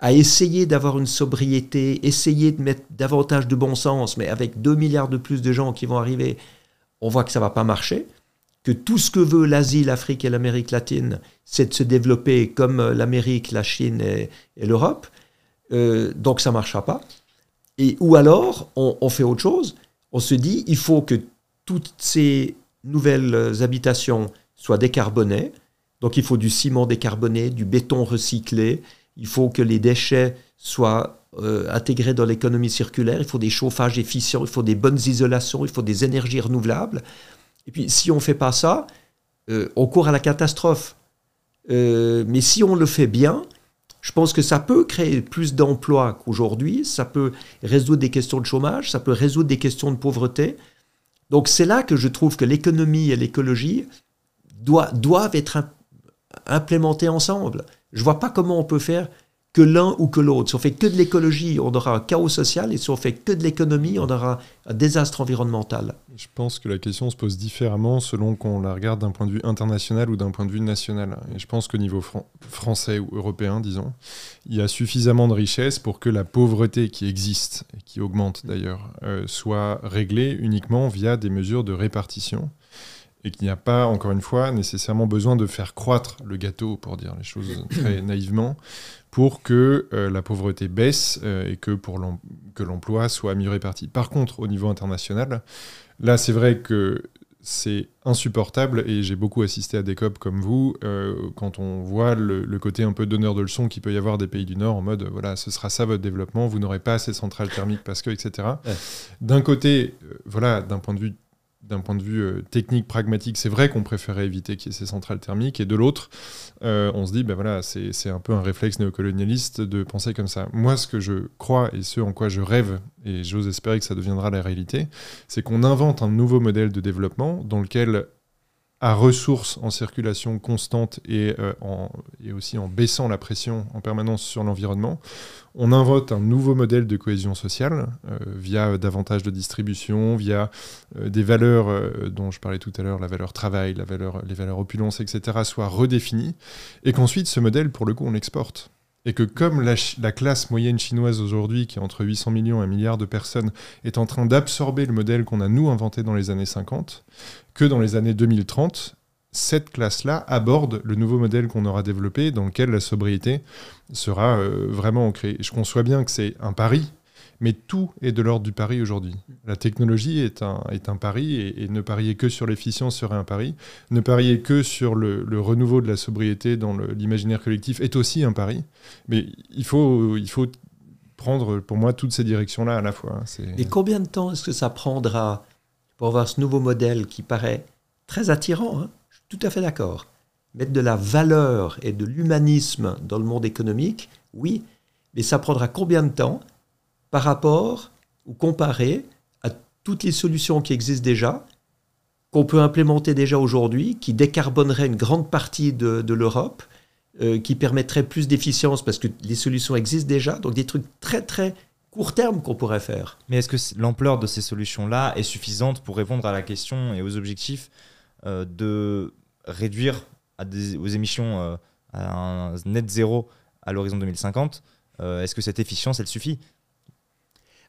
à essayer d'avoir une sobriété, essayer de mettre davantage de bon sens, mais avec 2 milliards de plus de gens qui vont arriver, on voit que ça va pas marcher, que tout ce que veut l'Asie, l'Afrique et l'Amérique latine, c'est de se développer comme euh, l'Amérique, la Chine et, et l'Europe. Euh, donc ça marchera pas. Et, ou alors, on, on fait autre chose. On se dit, il faut que toutes ces nouvelles habitations soient décarbonées. Donc il faut du ciment décarboné, du béton recyclé. Il faut que les déchets soient euh, intégrés dans l'économie circulaire. Il faut des chauffages efficients. Il faut des bonnes isolations. Il faut des énergies renouvelables. Et puis si on ne fait pas ça, euh, on court à la catastrophe. Euh, mais si on le fait bien, je pense que ça peut créer plus d'emplois qu'aujourd'hui, ça peut résoudre des questions de chômage, ça peut résoudre des questions de pauvreté. Donc c'est là que je trouve que l'économie et l'écologie doivent, être im- implémentées ensemble. Je vois pas comment on peut faire que l'un ou que l'autre. Si on fait que de l'écologie, on aura un chaos social, et si on fait que de l'économie, on aura un désastre environnemental. Je pense que la question se pose différemment selon qu'on la regarde d'un point de vue international ou d'un point de vue national. Et je pense qu'au niveau fran- français ou européen, disons, il y a suffisamment de richesses pour que la pauvreté qui existe, et qui augmente d'ailleurs, euh, soit réglée uniquement via des mesures de répartition. Et qu'il n'y a pas, encore une fois, nécessairement besoin de faire croître le gâteau, pour dire les choses très naïvement, pour que euh, la pauvreté baisse euh, et que, pour que l'emploi soit mieux réparti. Par contre, au niveau international, Là, c'est vrai que c'est insupportable et j'ai beaucoup assisté à des COP comme vous euh, quand on voit le, le côté un peu donneur de leçons qu'il peut y avoir des pays du Nord en mode voilà, ce sera ça votre développement, vous n'aurez pas assez de centrales thermiques parce que, etc. Ouais. D'un côté, euh, voilà, d'un point de vue d'un point de vue euh, technique, pragmatique, c'est vrai qu'on préférait éviter qu'il y ait ces centrales thermiques. Et de l'autre, euh, on se dit, ben voilà, c'est c'est un peu un réflexe néocolonialiste de penser comme ça. Moi, ce que je crois et ce en quoi je rêve, et j'ose espérer que ça deviendra la réalité, c'est qu'on invente un nouveau modèle de développement dans lequel, à ressources en circulation constante et, euh, et aussi en baissant la pression en permanence sur l'environnement, on invente un nouveau modèle de cohésion sociale euh, via davantage de distribution, via euh, des valeurs dont je parlais tout à l'heure, la valeur travail, la valeur, les valeurs opulence, etc., soient redéfinies, et qu'ensuite ce modèle, pour le coup, on l'exporte. Et que comme la, classe moyenne chinoise aujourd'hui, qui est entre 800 millions et 1 milliard de personnes, est en train d'absorber le modèle qu'on a nous inventé dans les années 50, que dans les années 2030, cette classe-là aborde le nouveau modèle qu'on aura développé, dans lequel la sobriété sera euh, vraiment ancrée. Je conçois bien que c'est un pari, mais tout est de l'ordre du pari aujourd'hui. La technologie est un, est un pari, et, ne parier que sur l'efficience serait un pari. Ne parier que sur le, renouveau de la sobriété dans l'imaginaire collectif est aussi un pari. Mais il faut, il faut prendre, pour moi, toutes ces directions-là à la fois. hein. Et combien de temps est-ce que ça prendra pour avoir ce nouveau modèle qui paraît très attirant hein? Je suis tout à fait d'accord. Mettre de la valeur et de l'humanisme dans le monde économique, oui, mais ça prendra combien de temps par rapport ou comparé à toutes les solutions qui existent déjà, qu'on peut implémenter déjà aujourd'hui, qui décarboneraient une grande partie de, l'Europe, euh, qui permettraient plus d'efficience parce que les solutions existent déjà, donc des trucs très très court terme qu'on pourrait faire. Mais est-ce que l'ampleur de ces solutions-là est suffisante pour répondre à la question et aux objectifs euh, de réduire aux émissions euh, à un net zéro à l'horizon 2050 Euh, Est-ce que cette efficience, elle suffit?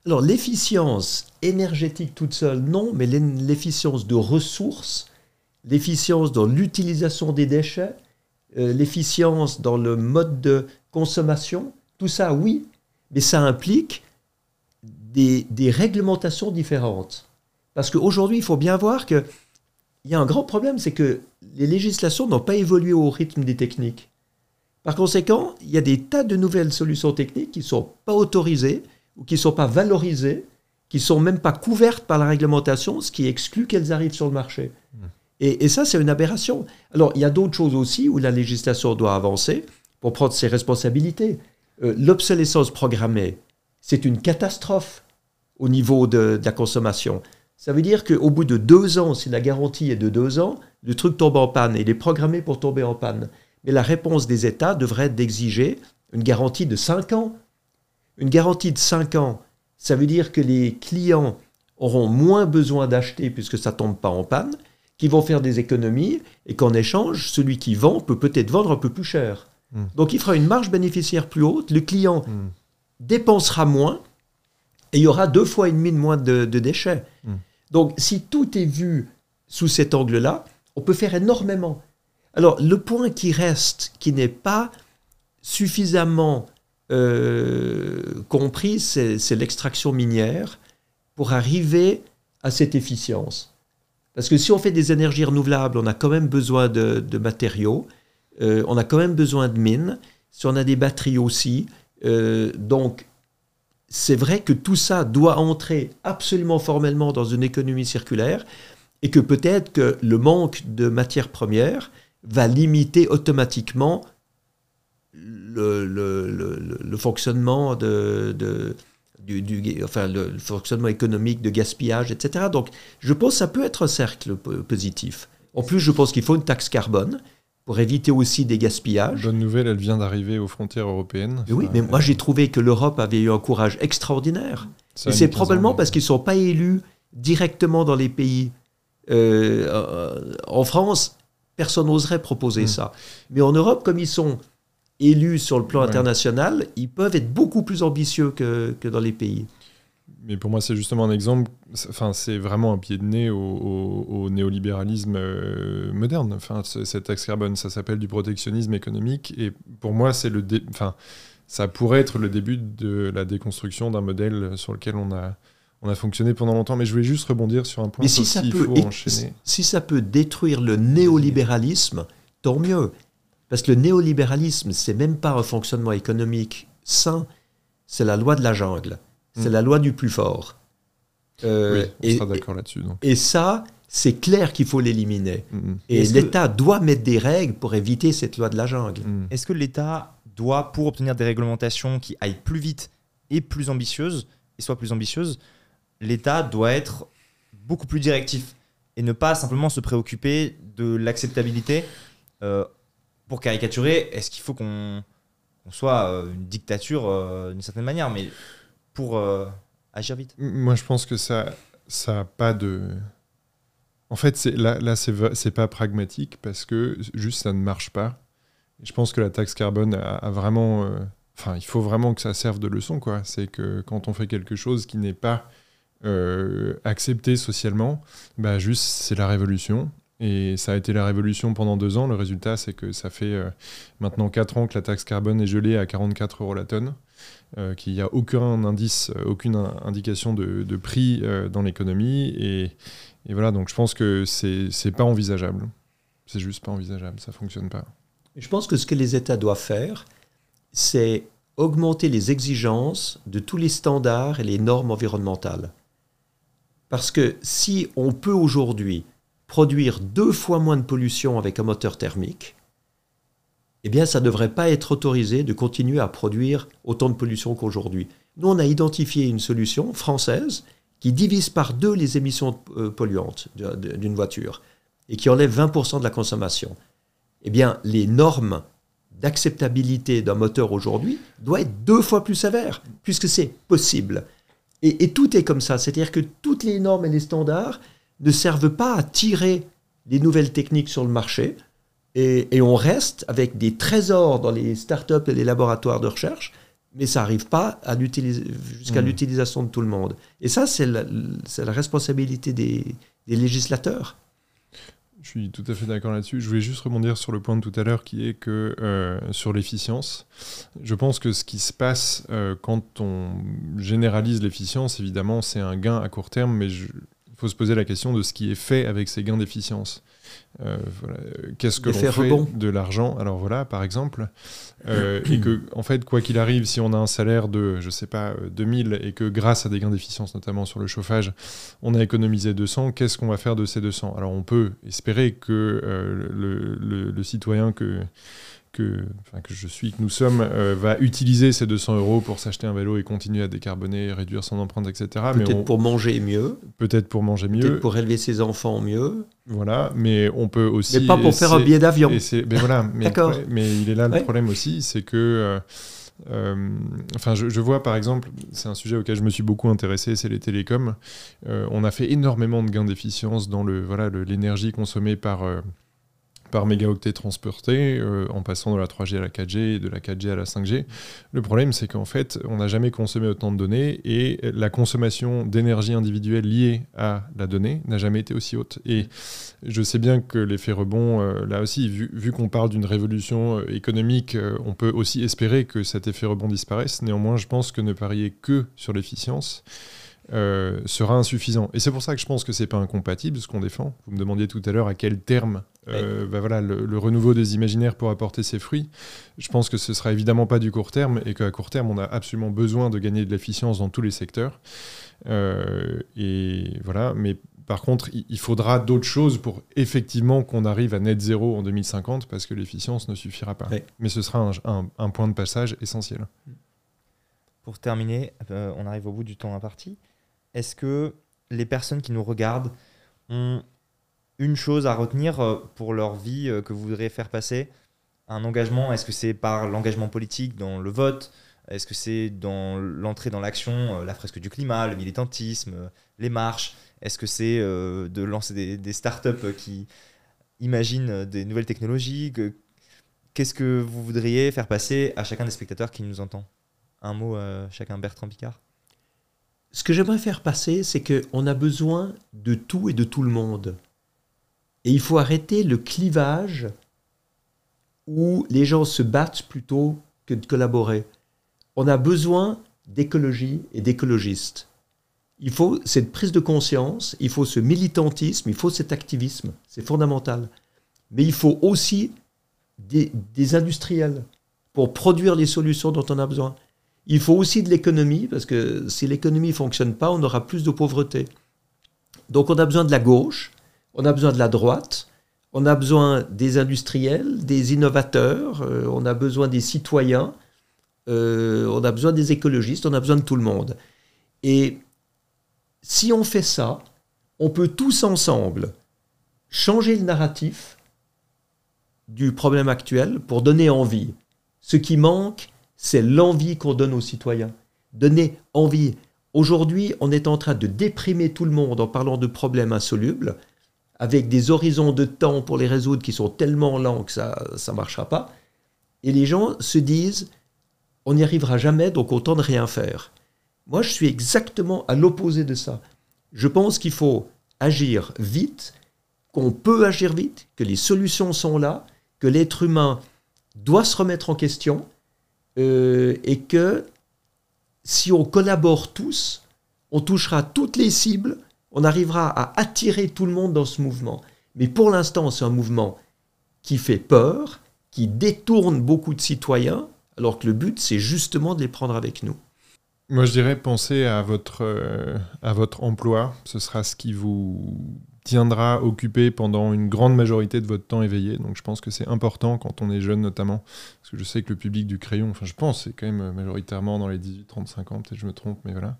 Alors l'efficience énergétique toute seule, non, mais l'efficience de ressources, l'efficience dans l'utilisation des déchets, euh, l'efficience dans le mode de consommation, tout ça, oui, mais ça implique des, des réglementations différentes. Parce qu'aujourd'hui, il faut bien voir qu'il y a un grand problème, c'est que les législations n'ont pas évolué au rythme des techniques. Par conséquent, il y a des tas de nouvelles solutions techniques qui ne sont pas autorisées qui ne sont pas valorisées, qui ne sont même pas couvertes par la réglementation, ce qui exclut qu'elles arrivent sur le marché. Et, et ça, c'est une aberration. Alors, il y a d'autres choses aussi où la législation doit avancer pour prendre ses responsabilités. Euh, L'obsolescence programmée, c'est une catastrophe au niveau de, de la consommation. Ça veut dire qu'au bout de deux ans, si la garantie est de deux ans, le truc tombe en panne et il est programmé pour tomber en panne. Mais la réponse des États devrait être d'exiger une garantie de cinq ans. Une garantie de cinq ans, ça veut dire que les clients auront moins besoin d'acheter puisque ça tombe pas en panne, qu'ils vont faire des économies et qu'en échange, celui qui vend peut peut-être vendre un peu plus cher. Mm. Donc il fera une marge bénéficiaire plus haute, le client Mm. dépensera moins et il y aura deux fois et demi de moins de, de déchets. Mm. Donc si tout est vu sous cet angle-là, on peut faire énormément. Alors le point qui reste, qui n'est pas suffisamment euh, compris, c'est l'extraction minière pour arriver à cette efficience. Parce que si on fait des énergies renouvelables, on a quand même besoin de, de matériaux, euh, on a quand même besoin de mines, si on a des batteries aussi. euh, donc, c'est vrai que tout ça doit entrer absolument formellement dans une économie circulaire et que peut-être que le manque de matières premières va limiter automatiquement le, le- le- fonctionnement de, de- du, du- enfin, le, fonctionnement économique de gaspillage, etc. Donc, je pense que ça peut être un cercle po- positif. En plus, je pense qu'il faut une taxe carbone pour éviter aussi des gaspillages. Bonne nouvelle, elle vient d'arriver aux frontières européennes. Mais oui, mais moi j'ai trouvé que l'Europe avait eu un courage extraordinaire. ça Et c'est mis 15 ans, probablement parce qu'ils ne sont pas élus directement dans les pays. Euh, en France, personne n'oserait proposer Mm. ça. Mais en Europe, comme ils sont élus sur le plan Ouais. international, ils peuvent être beaucoup plus ambitieux que, que dans les pays. Mais pour moi, c'est justement un exemple. c'est- Enfin, c'est vraiment un pied de nez au, au- au néolibéralisme euh, moderne. Enfin, ce- cette taxe carbone, ça s'appelle du protectionnisme économique. Et pour moi, c'est le, dé- enfin, ça pourrait être le début de la déconstruction d'un modèle sur lequel on a, on a fonctionné pendant longtemps. Mais je voulais juste rebondir sur un point. Mais ça, peut, si ça peut détruire le néolibéralisme, tant mieux. Parce que le néolibéralisme, c'est même pas un fonctionnement économique sain, c'est la loi de la jungle. C'est Mm. la loi du plus fort. Euh, oui, on et, sera d'accord là-dessus. donc. et ça, c'est clair qu'il faut l'éliminer. Mm, mm, Et que- l'État doit mettre des règles pour éviter cette loi de la jungle. Est-ce que l'État doit, pour obtenir des réglementations qui aillent plus vite et plus ambitieuses, et soient plus ambitieuses, l'État doit être beaucoup plus directif et ne pas simplement se préoccuper de l'acceptabilité. Euh, pour caricaturer, est-ce qu'il faut qu'on soit euh, une dictature euh, d'une certaine manière, mais pour euh, agir vite? Moi, je pense que ça, ça a pas de. En fait, là, là c'est, pas pragmatique parce que juste ça ne marche pas. Je pense que la taxe carbone a, vraiment. Enfin, il faut vraiment que ça serve de leçon, quoi. C'est que quand on fait quelque chose qui n'est pas accepté socialement, bah juste c'est la révolution. Et ça a été la révolution pendant deux ans. Le résultat, c'est que ça fait euh, maintenant quatre ans que la taxe carbone est gelée à 44 euros la tonne euh, qu'il n'y a aucun indice, euh, aucune in- indication de, prix dans l'économie. Et, et voilà, donc je pense que c'est pas envisageable. C'est juste pas envisageable, ça fonctionne pas. Je pense que ce que les États doivent faire, c'est augmenter les exigences de tous les standards et les normes environnementales. Parce que si on peut aujourd'hui produire deux fois moins de pollution avec un moteur thermique, eh bien, ça ne devrait pas être autorisé de continuer à produire autant de pollution qu'aujourd'hui. Nous, on a identifié une solution française qui divise par deux les émissions euh, polluantes d'une voiture et qui enlève 20% de la consommation. Eh bien, les normes d'acceptabilité d'un moteur aujourd'hui doivent être deux fois plus sévères, puisque c'est possible. Et, et tout est comme ça, c'est-à-dire que toutes les normes et les standards ne servent pas à tirer les nouvelles techniques sur le marché, et, et on reste avec des trésors dans les startups et les laboratoires de recherche, mais ça n'arrive pas à jusqu'à Mhm. l'utilisation de tout le monde. Et ça, c'est la, responsabilité des, des législateurs. Je suis tout à fait d'accord là-dessus. Je voulais juste rebondir sur le point de tout à l'heure qui est que euh, sur l'efficience, je pense que ce qui se passe euh, quand on généralise l'efficience, évidemment, c'est un gain à court terme, mais je- il faut se poser la question de ce qui est fait avec ces gains d'efficience. Euh, voilà. Qu'est-ce que l'on fait rebond. de l'argent? Alors voilà, par exemple, euh, et que en fait, quoi qu'il arrive, si on a un salaire de, je sais pas, euh, 2000 et que grâce à des gains d'efficience, notamment sur le chauffage, on a économisé 200, qu'est-ce qu'on va faire de ces 200 Alors on peut espérer que euh, le, le- le citoyen que, que, enfin, que je suis, que nous sommes, euh, va utiliser ces 200 euros pour s'acheter un vélo et continuer à décarboner, réduire son empreinte, etc. Peut-être pour manger mieux, peut-être pour manger mieux, peut-être pour élever ses enfants mieux, voilà, mais on peut aussi... mais pas pour faire un billet d'avion. mais voilà, mais, mais il est là le problème aussi, c'est que, euh, euh, enfin, je, je vois par exemple, c'est un sujet auquel je me suis beaucoup intéressé, c'est les télécoms. Euh, on a fait énormément de gains d'efficience dans le, voilà, l'énergie consommée par par mégaoctet transporté, euh, en passant de la 3G à la 4G et de la 4G à la 5G. Le problème, c'est qu'en fait, on n'a jamais consommé autant de données et la consommation d'énergie individuelle liée à la donnée n'a jamais été aussi haute. Et je sais bien que l'effet rebond, euh, là aussi, vu, qu'on parle d'une révolution euh, économique, euh, on peut aussi espérer que cet effet rebond disparaisse. Néanmoins, je pense que ne parier que sur l'efficience euh, sera insuffisant. Et c'est pour ça que je pense que c'est pas incompatible ce qu'on défend. Vous me demandiez tout à l'heure à quel terme euh, bah voilà, le, le renouveau des imaginaires pour apporter ses fruits. Je pense que ce sera évidemment pas du court terme et qu'à court terme, on a absolument besoin de gagner de l'efficience dans tous les secteurs. Euh, et voilà, mais par contre, il, il faudra d'autres choses pour effectivement qu'on arrive à net zéro en 2050 parce que l'efficience ne suffira pas. Ouais. Mais ce sera un, un- un point de passage essentiel. Pour terminer, euh, on arrive au bout du temps imparti. Est-ce que les personnes qui nous regardent ont une chose à retenir euh, pour leur vie euh, que vous voudriez faire passer? Un engagement? Est-ce que c'est par l'engagement politique dans le vote? Est-ce que c'est dans l'entrée dans l'action, euh, la fresque du climat, le militantisme, les marches? Est-ce que c'est de lancer des, des startups qui imaginent des nouvelles technologies? Que- Qu'est-ce que vous voudriez faire passer à chacun des spectateurs qui nous entend? Un mot à chacun, Bertrand Picard? Ce que j'aimerais faire passer, c'est qu'on a besoin de tout et de tout le monde. Et il faut arrêter le clivage où les gens se battent plutôt que de collaborer. On a besoin d'écologie et d'écologistes. Il faut cette prise de conscience, il faut ce militantisme, il faut cet activisme, c'est fondamental. Mais il faut aussi des, des industriels pour produire les solutions dont on a besoin. Il faut aussi de l'économie, parce que si l'économie ne fonctionne pas, on aura plus de pauvreté. Donc on a besoin de la gauche, on a besoin de la droite, on a besoin des industriels, des innovateurs, euh, on a besoin des citoyens, euh, on a besoin des écologistes, on a besoin de tout le monde. Et si on fait ça, on peut tous ensemble changer le narratif du problème actuel pour donner envie. Ce qui manque, c'est l'envie qu'on donne aux citoyens. Donner envie. Aujourd'hui, on est en train de déprimer tout le monde en parlant de problèmes insolubles, avec des horizons de temps pour les résoudre qui sont tellement lents que ça ne marchera pas. Et les gens se disent, on n'y arrivera jamais, donc autant de rien faire. Moi, je suis exactement à l'opposé de ça. Je pense qu'il faut agir vite, qu'on peut agir vite, que les solutions sont là, que l'être humain doit se remettre en question, euh, et que si on collabore tous, on touchera toutes les cibles, on arrivera à attirer tout le monde dans ce mouvement. Mais pour l'instant, c'est un mouvement qui fait peur, qui détourne beaucoup de citoyens, alors que le but, c'est justement de les prendre avec nous. Moi, je dirais penser à votre, euh, à votre emploi. Ce sera ce qui vous tiendra occupé pendant une grande majorité de votre temps éveillé. Donc, je pense que c'est important quand on est jeune, notamment. Parce que je sais que le public du crayon, enfin, je pense, c'est quand même majoritairement dans les 18, 35 ans. Peut-être je me trompe, mais voilà.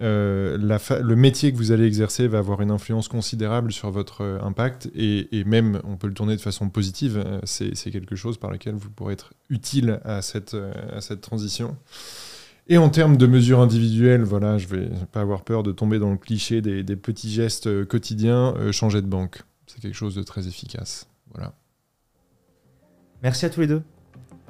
Euh, le métier que vous allez exercer va avoir une influence considérable sur votre euh, impact et, même, on peut le tourner de façon positive. euh, c'est quelque chose par lequel vous pourrez être utile euh, à cette transition. Et en termes de mesures individuelles, voilà, je vais pas avoir peur de tomber dans le cliché des, des petits gestes euh, quotidiens. euh, changer de banque, c'est quelque chose de très efficace. Voilà. Merci à tous les deux.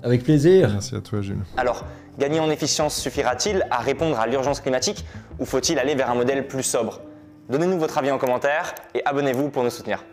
Avec plaisir. Merci à toi, Jules. Alors, gagner en efficience suffira-t-il à répondre à l'urgence climatique ou faut-il aller vers un modèle plus sobre? Donnez-nous votre avis en commentaire et abonnez-vous pour nous soutenir.